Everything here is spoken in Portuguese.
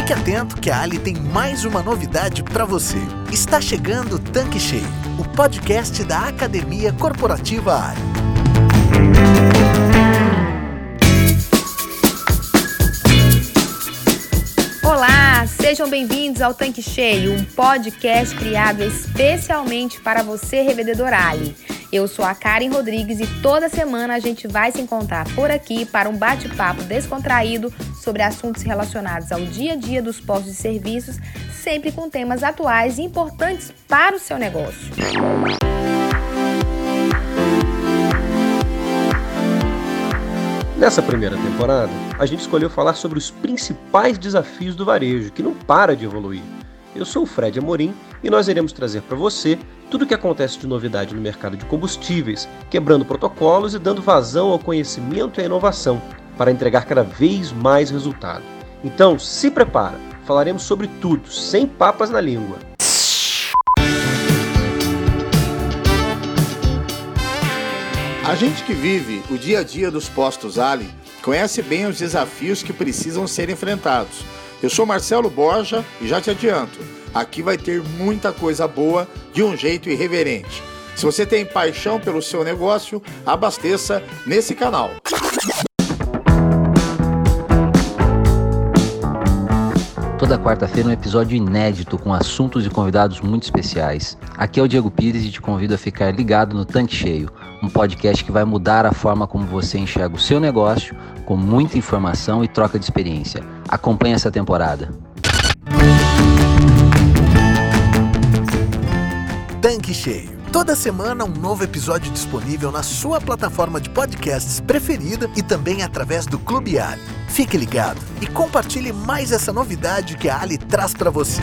Fique atento que a Ali tem mais uma novidade para você. Está chegando Tanque Cheio, o podcast da Academia Corporativa Ali. Sejam bem-vindos ao Tanque Cheio, um podcast criado especialmente para você, revendedor Ali. Eu sou a Karen Rodrigues e toda semana a gente vai se encontrar por aqui para um bate-papo descontraído sobre assuntos relacionados ao dia a dia dos postos de serviços, sempre com temas atuais e importantes para o seu negócio. Nessa primeira temporada, a gente escolheu falar sobre os principais desafios do varejo, que não para de evoluir. Eu sou o Fred Amorim e nós iremos trazer para você tudo o que acontece de novidade no mercado de combustíveis, quebrando protocolos e dando vazão ao conhecimento e à inovação para entregar cada vez mais resultado. Então, se prepara, falaremos sobre tudo, sem papas na língua. A gente que vive o dia a dia dos postos Ali conhece bem os desafios que precisam ser enfrentados. Eu sou Marcelo Borja e já te adianto, Aqui vai ter muita coisa boa de um jeito irreverente. Se você tem paixão pelo seu negócio, abasteça nesse canal. Toda quarta-feira um episódio inédito com assuntos e convidados muito especiais. Aqui é o Diego Pires e te convido a ficar ligado no Tanque Cheio, um podcast que vai mudar a forma como você enxerga o seu negócio, com muita informação e troca de experiência. Acompanhe essa temporada. Tanque Cheio. Toda semana um novo episódio disponível na sua plataforma de podcasts preferida e também através do Clube Ali. Fique ligado e compartilhe mais essa novidade que a Ali traz para você.